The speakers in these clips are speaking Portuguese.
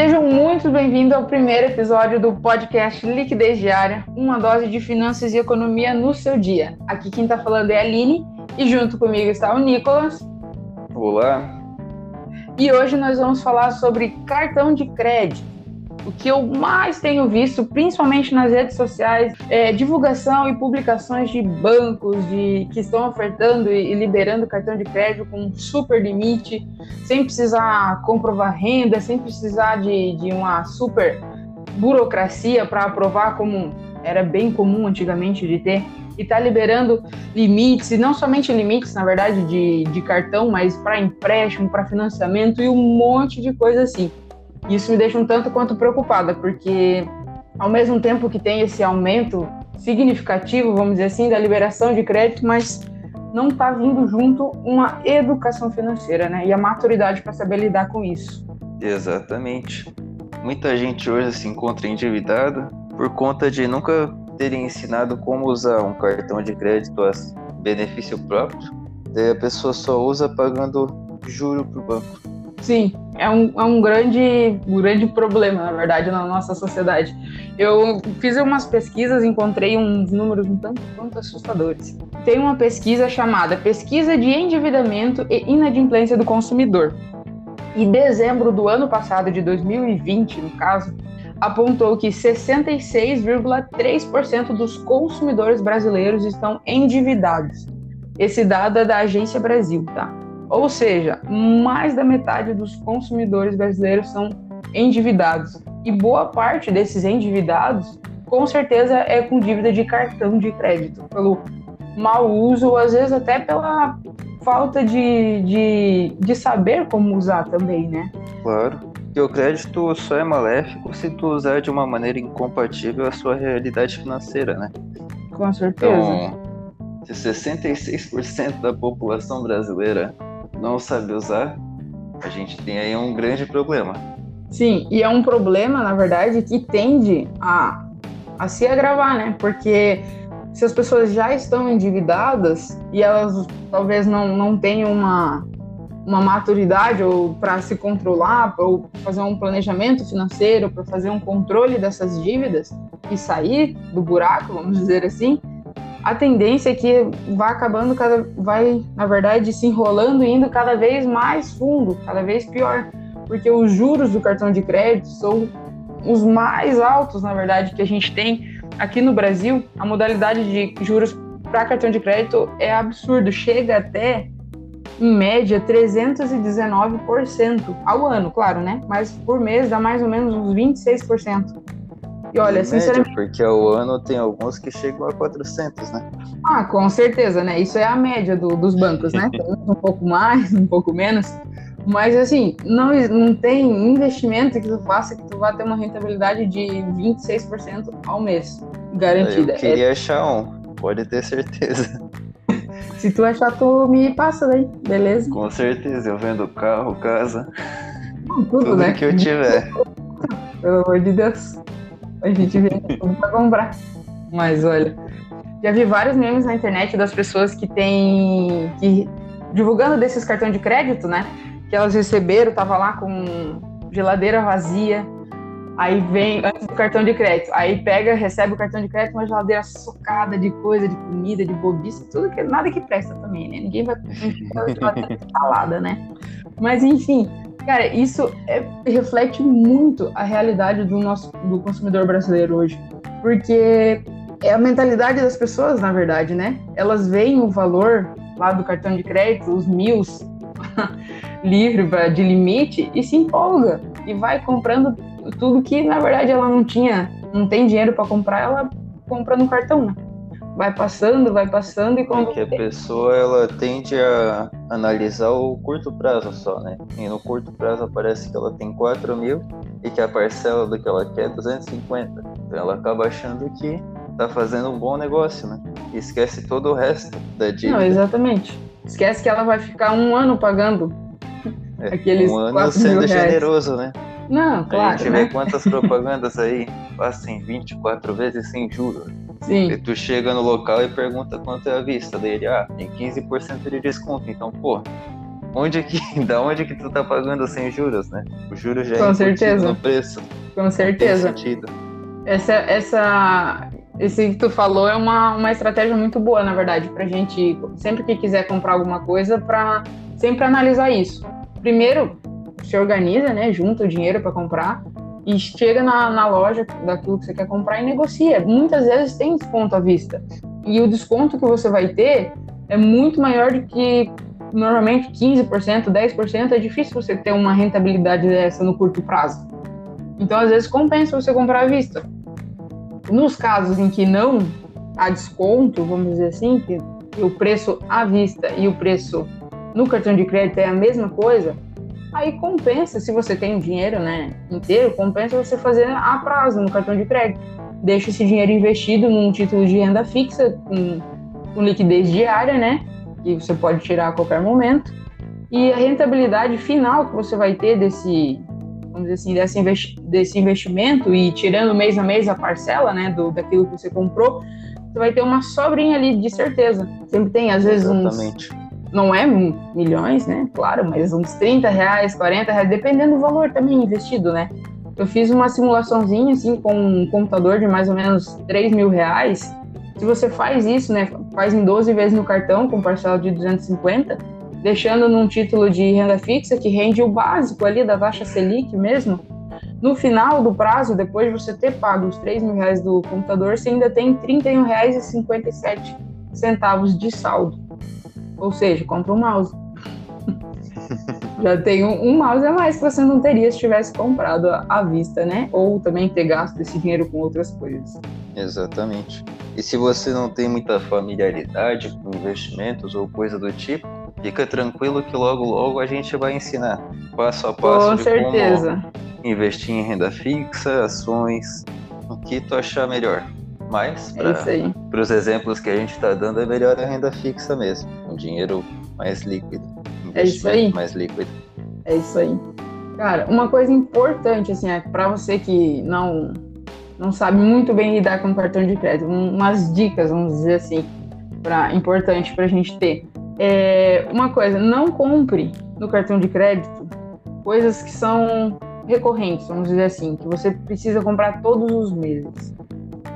Sejam muito bem-vindos ao primeiro episódio do podcast Liquidez Diária, uma dose de finanças e economia no seu dia. Aqui quem está falando é a Aline e junto comigo está o Nicolas. Olá. E hoje nós vamos falar sobre cartão de crédito. O que eu mais tenho visto, principalmente nas redes sociais, é divulgação e publicações de bancos de, que estão ofertando e, liberando cartão de crédito com super limite, sem precisar comprovar renda, sem precisar de, de uma super burocracia para aprovar, como era bem comum antigamente de ter e está liberando limites, e não somente limites, na verdade, de, de cartão, mas para empréstimo, para financiamento e um monte de coisa assim. Isso me deixa um tanto quanto preocupada, porque ao mesmo tempo que tem esse aumento significativo, vamos dizer assim, da liberação de crédito, mas não está vindo junto uma educação financeira, né? E a maturidade para saber lidar com isso. Exatamente. Muita gente hoje se encontra endividada por conta de nunca terem ensinado como usar um cartão de crédito a benefício próprio. Daí a pessoa só usa pagando juro para o banco. Sim, é um, é um grande, um grande problema, na verdade, na nossa sociedade. Eu fiz umas pesquisas, encontrei uns números um tanto quanto assustadores. Tem uma pesquisa chamada Pesquisa de Endividamento e Inadimplência do Consumidor. Em dezembro do ano passado, de 2020, no caso, apontou que 66,3% dos consumidores brasileiros estão endividados. Esse dado é da Agência Brasil, tá? Ou seja, mais da metade dos consumidores brasileiros são endividados. E boa parte desses endividados, com certeza, é com dívida de cartão de crédito, pelo mau uso, ou às vezes até pela falta de, de, de saber como usar também, né? Claro. E o crédito só é maléfico se tu usar de uma maneira incompatível a sua realidade financeira, né? Com certeza. Então, se 66% da população brasileira não sabe usar, a gente tem aí um grande problema. Sim, e é um problema, na verdade, que tende a, a se agravar, né? Porque se as pessoas já estão endividadas e elas talvez não, não tenham uma, uma maturidade ou para se controlar, ou fazer um planejamento financeiro, para fazer um controle dessas dívidas e sair do buraco, vamos dizer assim, a tendência é que vai acabando cada vai, na verdade, se enrolando e indo cada vez mais fundo, cada vez pior, porque os juros do cartão de crédito são os mais altos, na verdade, que a gente tem aqui no Brasil. A modalidade de juros para cartão de crédito é absurdo, chega até em média 319% ao ano, claro, né? Mas por mês dá mais ou menos uns 26%. E olha, sinceramente. porque ao ano tem alguns que chegam a 400, né? Ah, com certeza, né? Isso é a média do, dos bancos, né? um pouco mais, um pouco menos. Mas assim, não, não tem investimento que tu faça que tu vá ter uma rentabilidade de 26% ao mês, garantida. Eu queria é... achar um, pode ter certeza. Se tu achar, tu me passa daí, beleza? Com certeza, eu vendo carro, casa, tudo, tudo né? que eu tiver. Pelo amor de Deus. A gente vê tudo pra comprar. Mas olha, já vi vários memes na internet das pessoas que têm. Que, divulgando desses cartões de crédito, né? Que elas receberam, tava lá com geladeira vazia. Aí vem antes do cartão de crédito. Aí pega, recebe o cartão de crédito, uma geladeira socada de coisa, de comida, de bobice, tudo que nada que presta também, né? Ninguém vai salada, né? Mas enfim, Cara, isso é, reflete muito a realidade do nosso do consumidor brasileiro hoje, porque é a mentalidade das pessoas, na verdade, né? Elas veem o valor lá do cartão de crédito, os mil livre de limite e se empolga e vai comprando tudo que na verdade ela não tinha, não tem dinheiro para comprar, ela compra no cartão, né? Vai passando, vai passando e quando. É que a pessoa ela tende a analisar o curto prazo só, né? E no curto prazo aparece que ela tem 4 mil e que a parcela do que ela quer é 250. Então ela acaba achando que tá fazendo um bom negócio, né? E esquece todo o resto da dívida. Não, exatamente. Esquece que ela vai ficar um ano pagando é, aqueles um ano sendo generoso, né? Não, claro. A gente né? vê quantas propagandas aí passam 24 vezes sem juros. Sim. E tu chega no local e pergunta quanto é a vista dele. Ah, tem 15% de desconto. Então, pô, onde que, da onde que tu tá pagando sem juros, né? O juros já é Com certeza. no preço. Com certeza. Essa, essa, esse que tu falou é uma, uma estratégia muito boa, na verdade, pra gente, sempre que quiser comprar alguma coisa, pra sempre analisar isso. Primeiro, se organiza, né? Junta o dinheiro para comprar e chega na, na loja daquilo que você quer comprar e negocia. Muitas vezes tem desconto à vista. E o desconto que você vai ter é muito maior do que normalmente 15%, 10%. É difícil você ter uma rentabilidade dessa no curto prazo. Então, às vezes, compensa você comprar à vista. Nos casos em que não há desconto, vamos dizer assim, que, o preço à vista e o preço no cartão de crédito é a mesma coisa, aí compensa, se você tem o dinheiro né, inteiro, compensa você fazer a prazo no cartão de crédito. Deixa esse dinheiro investido num título de renda fixa, com, com liquidez diária, né? Que você pode tirar a qualquer momento. E a rentabilidade final que você vai ter desse, vamos dizer assim, desse, investi desse investimento e tirando mês a mês a parcela, né, do, daquilo que você comprou, você vai ter uma sobrinha ali, de certeza. Sempre tem, às vezes, Exatamente. uns não é milhões, né? Claro, mas uns 30 reais, 40 reais, dependendo do valor também investido, né? Eu fiz uma simulaçãozinha, assim, com um computador de mais ou menos 3 mil reais. Se você faz isso, né? Faz em 12 vezes no cartão, com parcela de 250, deixando num título de renda fixa que rende o básico ali da taxa Selic mesmo. No final do prazo, depois de você ter pago os 3 mil reais do computador, você ainda tem R$ 31,57 de saldo. Ou seja, compra um mouse. Já tem um, um, mouse a mais que você não teria se tivesse comprado à vista, né? Ou também ter gasto esse dinheiro com outras coisas. Exatamente. E se você não tem muita familiaridade com investimentos ou coisa do tipo, fica tranquilo que logo logo a gente vai ensinar passo a passo com de certeza. como investir em renda fixa, ações, o que tu achar melhor. Mas, é para os exemplos que a gente está dando, é melhor a renda fixa mesmo, um dinheiro mais líquido. É isso aí. Mais líquido. É isso aí. Cara, uma coisa importante, assim, é para você que não, não sabe muito bem lidar com cartão de crédito, umas dicas, vamos dizer assim, pra, importante para a gente ter. É, uma coisa, não compre no cartão de crédito coisas que são recorrentes, vamos dizer assim, que você precisa comprar todos os meses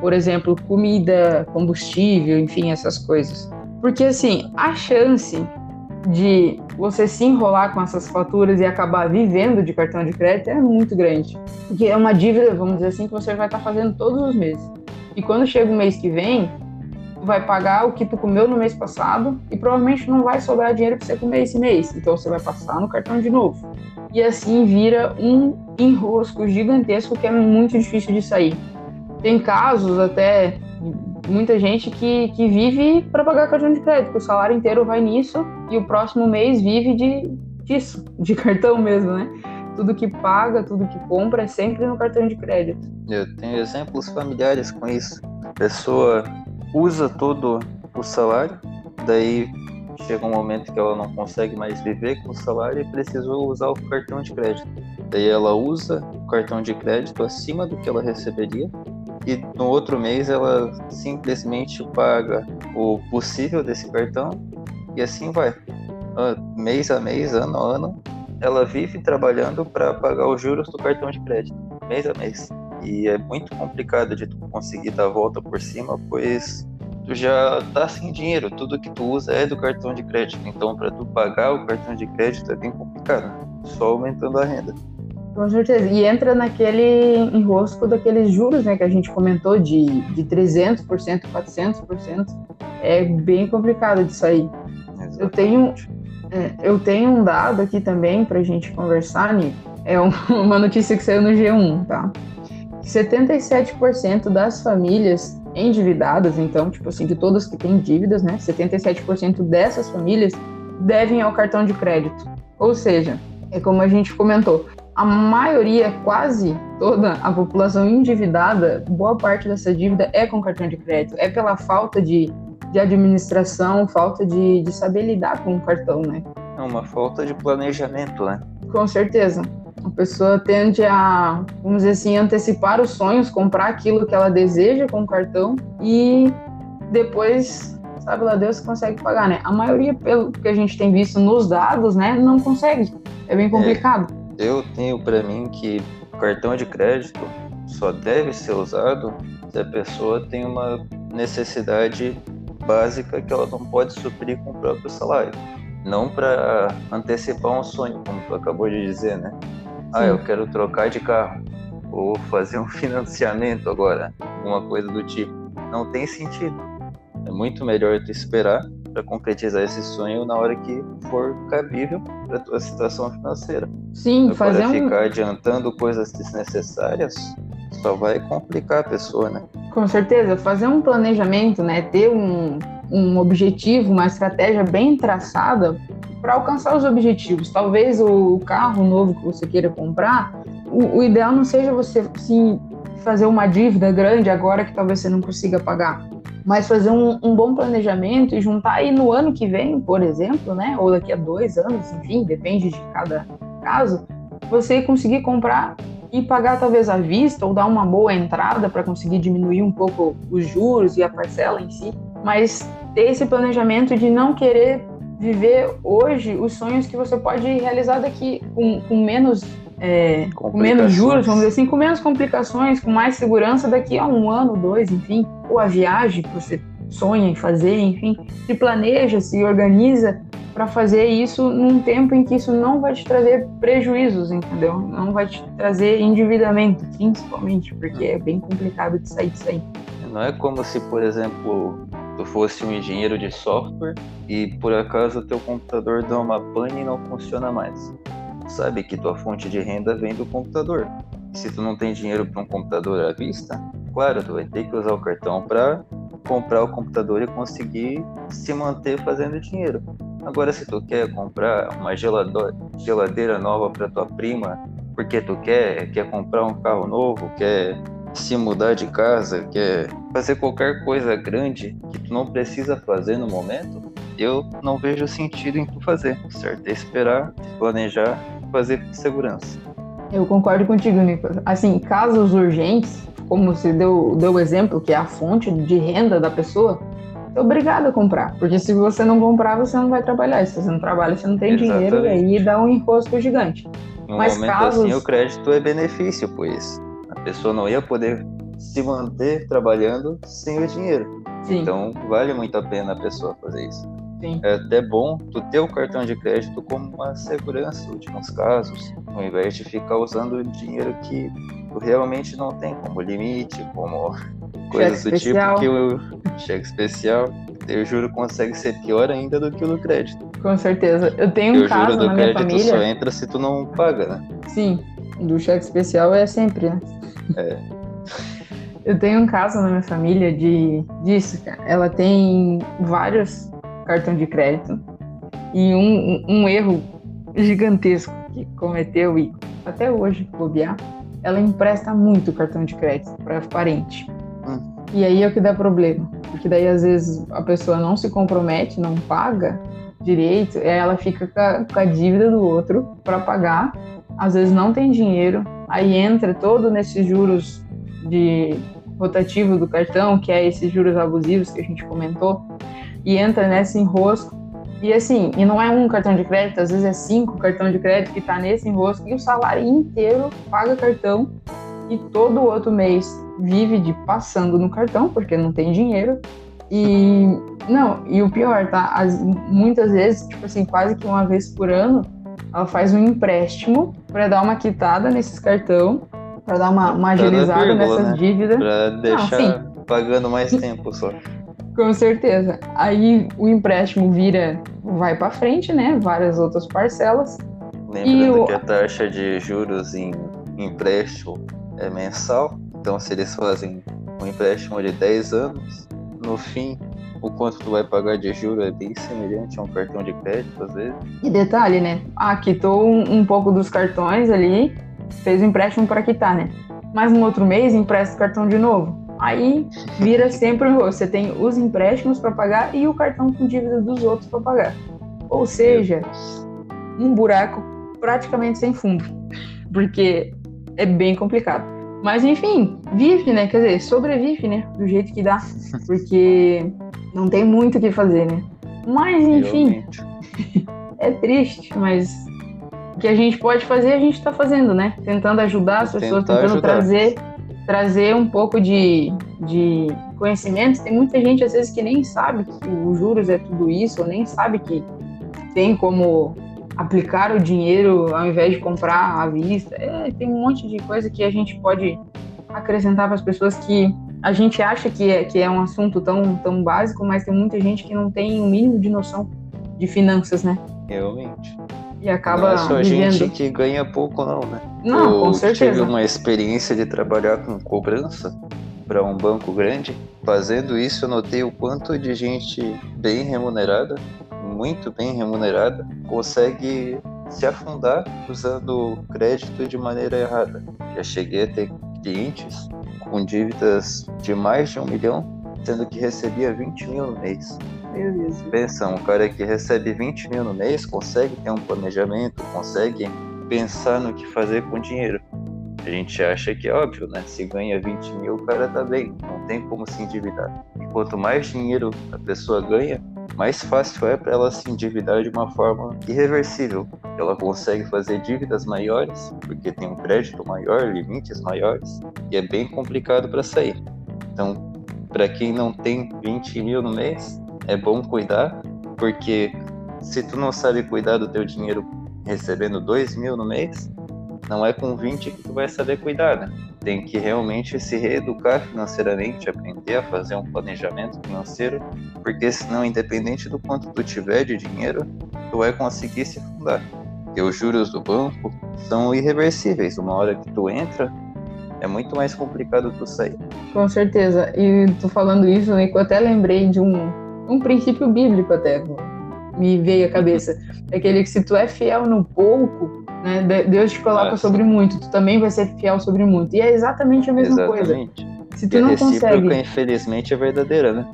por exemplo, comida, combustível, enfim, essas coisas. Porque assim, a chance de você se enrolar com essas faturas e acabar vivendo de cartão de crédito é muito grande. Porque é uma dívida, vamos dizer assim, que você vai estar fazendo todos os meses. E quando chega o mês que vem, vai pagar o que tu comeu no mês passado e provavelmente não vai sobrar dinheiro para você comer esse mês. Então você vai passar no cartão de novo. E assim vira um enrosco gigantesco que é muito difícil de sair. Tem casos até muita gente que, que vive para pagar cartão de crédito, o salário inteiro vai nisso e o próximo mês vive de disso, de cartão mesmo, né? Tudo que paga, tudo que compra é sempre no cartão de crédito. Eu tenho exemplos familiares com isso. A pessoa usa todo o salário, daí chega um momento que ela não consegue mais viver com o salário e precisou usar o cartão de crédito. Daí ela usa o cartão de crédito acima do que ela receberia e no outro mês ela simplesmente paga o possível desse cartão e assim vai. Ah, mês a mês, ano a ano, ela vive trabalhando para pagar os juros do cartão de crédito, mês a mês. E é muito complicado de tu conseguir dar a volta por cima, pois tu já tá sem dinheiro, tudo que tu usa é do cartão de crédito. Então, para tu pagar o cartão de crédito é bem complicado, só aumentando a renda. Com certeza. E entra naquele enrosco daqueles juros, né, que a gente comentou de, de 300%, 400%. É bem complicado de sair. Eu tenho, é, eu tenho um dado aqui também para a gente conversar, Nico. É uma notícia que saiu no G1, tá? 77% das famílias endividadas, então, tipo assim, de todas que têm dívidas, né? 77% dessas famílias devem ao cartão de crédito. Ou seja, é como a gente comentou, a maioria, quase toda a população endividada, boa parte dessa dívida é com cartão de crédito, é pela falta de, de administração, falta de, de saber lidar com o cartão, né? É uma falta de planejamento, né? Com certeza. A pessoa tende a, vamos dizer assim, antecipar os sonhos, comprar aquilo que ela deseja com o cartão e depois sabe lá Deus consegue pagar, né? A maioria, pelo que a gente tem visto nos dados, né, não consegue. É bem complicado. É, eu tenho para mim que o cartão de crédito só deve ser usado se a pessoa tem uma necessidade básica que ela não pode suprir com o próprio salário. Não para antecipar um sonho, como tu acabou de dizer, né? Ah, eu quero trocar de carro ou fazer um financiamento agora, alguma coisa do tipo. Não tem sentido. É muito melhor tu esperar para concretizar esse sonho na hora que for cabível para tua situação financeira. Sim, agora, fazer um... ficar adiantando coisas desnecessárias só vai complicar a pessoa, né? Com certeza, fazer um planejamento, né, ter um, um objetivo, uma estratégia bem traçada para alcançar os objetivos. Talvez o carro novo que você queira comprar, o, o ideal não seja você sim fazer uma dívida grande agora que talvez você não consiga pagar, mas fazer um, um, bom planejamento e juntar aí no ano que vem, por exemplo, né, ou daqui a dois anos, enfim, depende de cada caso, você conseguir comprar e pagar talvez à vista ou dar uma boa entrada para conseguir diminuir um pouco os juros e a parcela em si, mas ter esse planejamento de não querer viver hoje os sonhos que você pode realizar daqui com, com menos é, com menos juros, vamos dizer assim, com menos complicações, com mais segurança daqui a um ano, dois, enfim, ou a viagem que você sonha em fazer, enfim, se planeja, se organiza para fazer isso num tempo em que isso não vai te trazer prejuízos, entendeu? Não vai te trazer endividamento, principalmente, porque é bem complicado de sair disso aí. Não é como se, por exemplo, tu fosse um engenheiro de software e por acaso o teu computador dá uma pane e não funciona mais. Sabe que tua fonte de renda vem do computador. Se tu não tem dinheiro para um computador à vista, claro, tu vai ter que usar o cartão para comprar o computador e conseguir se manter fazendo dinheiro. Agora, se tu quer comprar uma geladeira nova para tua prima, porque tu quer, quer comprar um carro novo, quer se mudar de casa, quer fazer qualquer coisa grande que tu não precisa fazer no momento, eu não vejo sentido em tu fazer. Certo? É esperar, planejar, fazer com segurança. Eu concordo contigo, Nicolas. Assim, casos urgentes, como você deu, deu o exemplo, que é a fonte de renda da pessoa, é obrigado a comprar. Porque se você não comprar, você não vai trabalhar. E se você não trabalha, você não tem Exatamente. dinheiro e aí dá um encosto gigante. Um Mas momento casos... assim, o crédito é benefício, pois a pessoa não ia poder se manter trabalhando sem o dinheiro. Sim. Então, vale muito a pena a pessoa fazer isso. Sim. É até bom tu ter o cartão de crédito como uma segurança, em últimos casos, ao invés de ficar usando dinheiro que tu realmente não tem como limite, como coisas do tipo especial. tipo que o cheque especial, eu juro, consegue ser pior ainda do que o do crédito. Com certeza. Eu tenho um caso juro, na minha família. só entra se tu não paga, né? Sim, do cheque especial é sempre, né? É. Eu tenho um caso na minha família de disso, cara. Ela tem vários cartões de crédito e um, um erro gigantesco que cometeu e até hoje bobear, ela empresta muito cartão de crédito para parente. Hum. E aí é o que dá problema, porque daí às vezes a pessoa não se compromete, não paga direito, e aí ela fica com a, com a dívida do outro para pagar, às vezes não tem dinheiro, aí entra todo nesses juros de rotativo do cartão, que é esses juros abusivos que a gente comentou, e entra nesse enrosco. E assim, e não é um cartão de crédito, às vezes é cinco cartões de crédito que está nesse enrosco, e o salário inteiro paga cartão, e todo outro mês vive de passando no cartão, porque não tem dinheiro. E não, e o pior, tá? As, muitas vezes, tipo assim, quase que uma vez por ano, ela faz um empréstimo para dar uma quitada nesses cartão para dar uma, uma agilizada vírgula, nessas né? dívidas. Para deixar Não, pagando mais tempo só. Com certeza. Aí o empréstimo vira, vai para frente, né? Várias outras parcelas. Lembrando o... que a taxa de juros em empréstimo é mensal. Então, se eles fazem um empréstimo de 10 anos, no fim, o quanto tu vai pagar de juros é bem semelhante a um cartão de crédito, às vezes. E detalhe, né? Ah, quitou um, um pouco dos cartões ali, fez o empréstimo para quitar, né? Mas no outro mês empresta o cartão de novo. Aí vira sempre você tem os empréstimos para pagar e o cartão com dívida dos outros para pagar. Ou seja, um buraco praticamente sem fundo, porque é bem complicado. Mas enfim, vive, né? Quer dizer, sobrevive, né? Do jeito que dá. Porque não tem muito o que fazer, né? Mas, enfim, é triste, mas o que a gente pode fazer, a gente está fazendo, né? Tentando ajudar as pessoas, tentando ajudar. trazer trazer um pouco de, de conhecimento. Tem muita gente, às vezes, que nem sabe que os juros é tudo isso, ou nem sabe que tem como aplicar o dinheiro ao invés de comprar à vista. É, tem um monte de coisa que a gente pode acrescentar para as pessoas que a gente acha que é, que é um assunto tão, tão básico, mas tem muita gente que não tem o um mínimo de noção de finanças, né? Realmente. E acaba não é só vivendo. gente que ganha pouco, não, né? Não, Eu com certeza. tive uma experiência de trabalhar com cobrança para um banco grande. Fazendo isso, eu notei o quanto de gente bem remunerada muito bem remunerada consegue se afundar usando crédito de maneira errada. Já cheguei a ter clientes com dívidas de mais de um milhão, sendo que recebia 20 mil no mês. Pensa, um cara que recebe 20 mil no mês consegue ter um planejamento, consegue pensar no que fazer com o dinheiro. A gente acha que é óbvio, né? Se ganha 20 mil, o cara tá bem, não tem como se endividar. E quanto mais dinheiro a pessoa ganha, mais fácil é para ela se endividar de uma forma irreversível. Ela consegue fazer dívidas maiores, porque tem um crédito maior, limites maiores, e é bem complicado para sair. Então, para quem não tem 20 mil no mês, é bom cuidar, porque se tu não sabe cuidar do teu dinheiro recebendo 2 mil no mês, não é com 20 que tu vai saber cuidar, né? Tem que realmente se reeducar financeiramente, aprender a fazer um planejamento financeiro, porque senão, independente do quanto tu tiver de dinheiro, tu vai conseguir se fundar. Porque os juros do banco são irreversíveis. Uma hora que tu entra, é muito mais complicado tu sair. Com certeza. E tu falando isso, eu até lembrei de um, um princípio bíblico até me veio à cabeça. É aquele que se tu é fiel no pouco, né? Deus te coloca ah, sobre muito, tu também vai ser fiel sobre muito. E é exatamente a mesma exatamente. coisa. Se tu e não consegue, infelizmente, é verdadeira, né?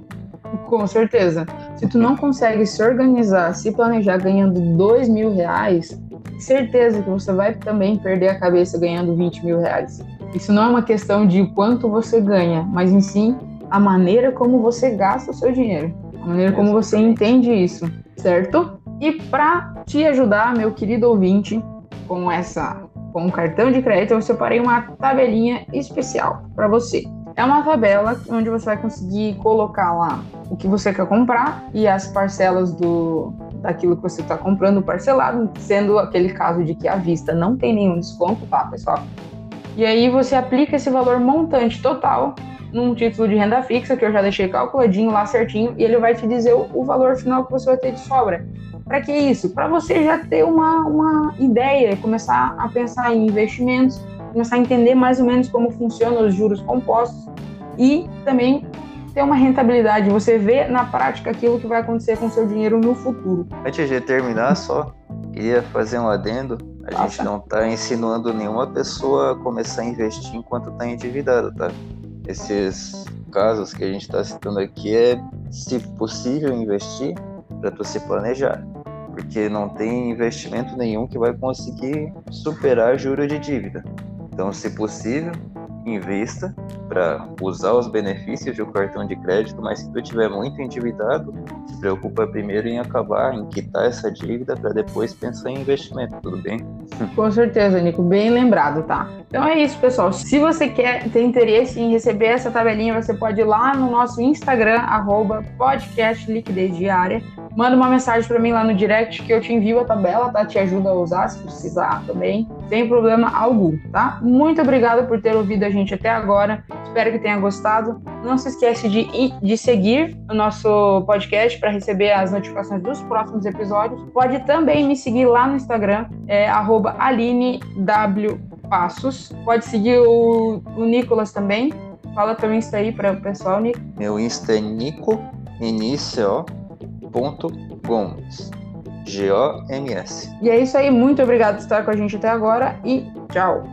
Com certeza. Se tu não consegue se organizar, se planejar ganhando dois mil reais, certeza que você vai também perder a cabeça ganhando 20 mil reais. Isso não é uma questão de quanto você ganha, mas em sim a maneira como você gasta o seu dinheiro, a maneira como você entende isso, certo? E para te ajudar, meu querido ouvinte, com essa com o cartão de crédito, eu separei uma tabelinha especial para você. É uma tabela onde você vai conseguir colocar lá o que você quer comprar e as parcelas do daquilo que você está comprando parcelado, sendo aquele caso de que à vista não tem nenhum desconto, tá, pessoal? E aí você aplica esse valor montante total num título de renda fixa que eu já deixei calculadinho lá certinho e ele vai te dizer o, o valor final que você vai ter de sobra. Para que isso? Para você já ter uma, uma ideia, começar a pensar em investimentos, começar a entender mais ou menos como funcionam os juros compostos e também ter uma rentabilidade, você vê na prática aquilo que vai acontecer com seu dinheiro no futuro. Antes de terminar, só queria fazer um adendo. A Nossa. gente não está ensinando nenhuma pessoa a começar a investir enquanto está endividado, tá? Esses casos que a gente está citando aqui é, se possível, investir para tu se planejar porque não tem investimento nenhum que vai conseguir superar juros de dívida. Então, se possível, invista para usar os benefícios um cartão de crédito, mas se tu estiver muito endividado, se preocupa primeiro em acabar, em quitar essa dívida para depois pensar em investimento, tudo bem? Com certeza, Nico, bem lembrado, tá? Então é isso, pessoal. Se você quer ter interesse em receber essa tabelinha, você pode ir lá no nosso Instagram, arroba. Manda uma mensagem para mim lá no direct que eu te envio a tabela, tá? Te ajuda a usar se precisar também, sem problema algum, tá? Muito obrigada por ter ouvido a gente até agora. Espero que tenha gostado. Não se esquece de, de seguir o nosso podcast para receber as notificações dos próximos episódios. Pode também me seguir lá no Instagram, é AlineW Pode seguir o, o Nicolas também. Fala teu Insta aí para o pessoal, Nico. Meu Insta é Nico, N-I-C-O, ponto Gomes. G-O-M-S. E é isso aí. Muito obrigado por estar com a gente até agora e tchau.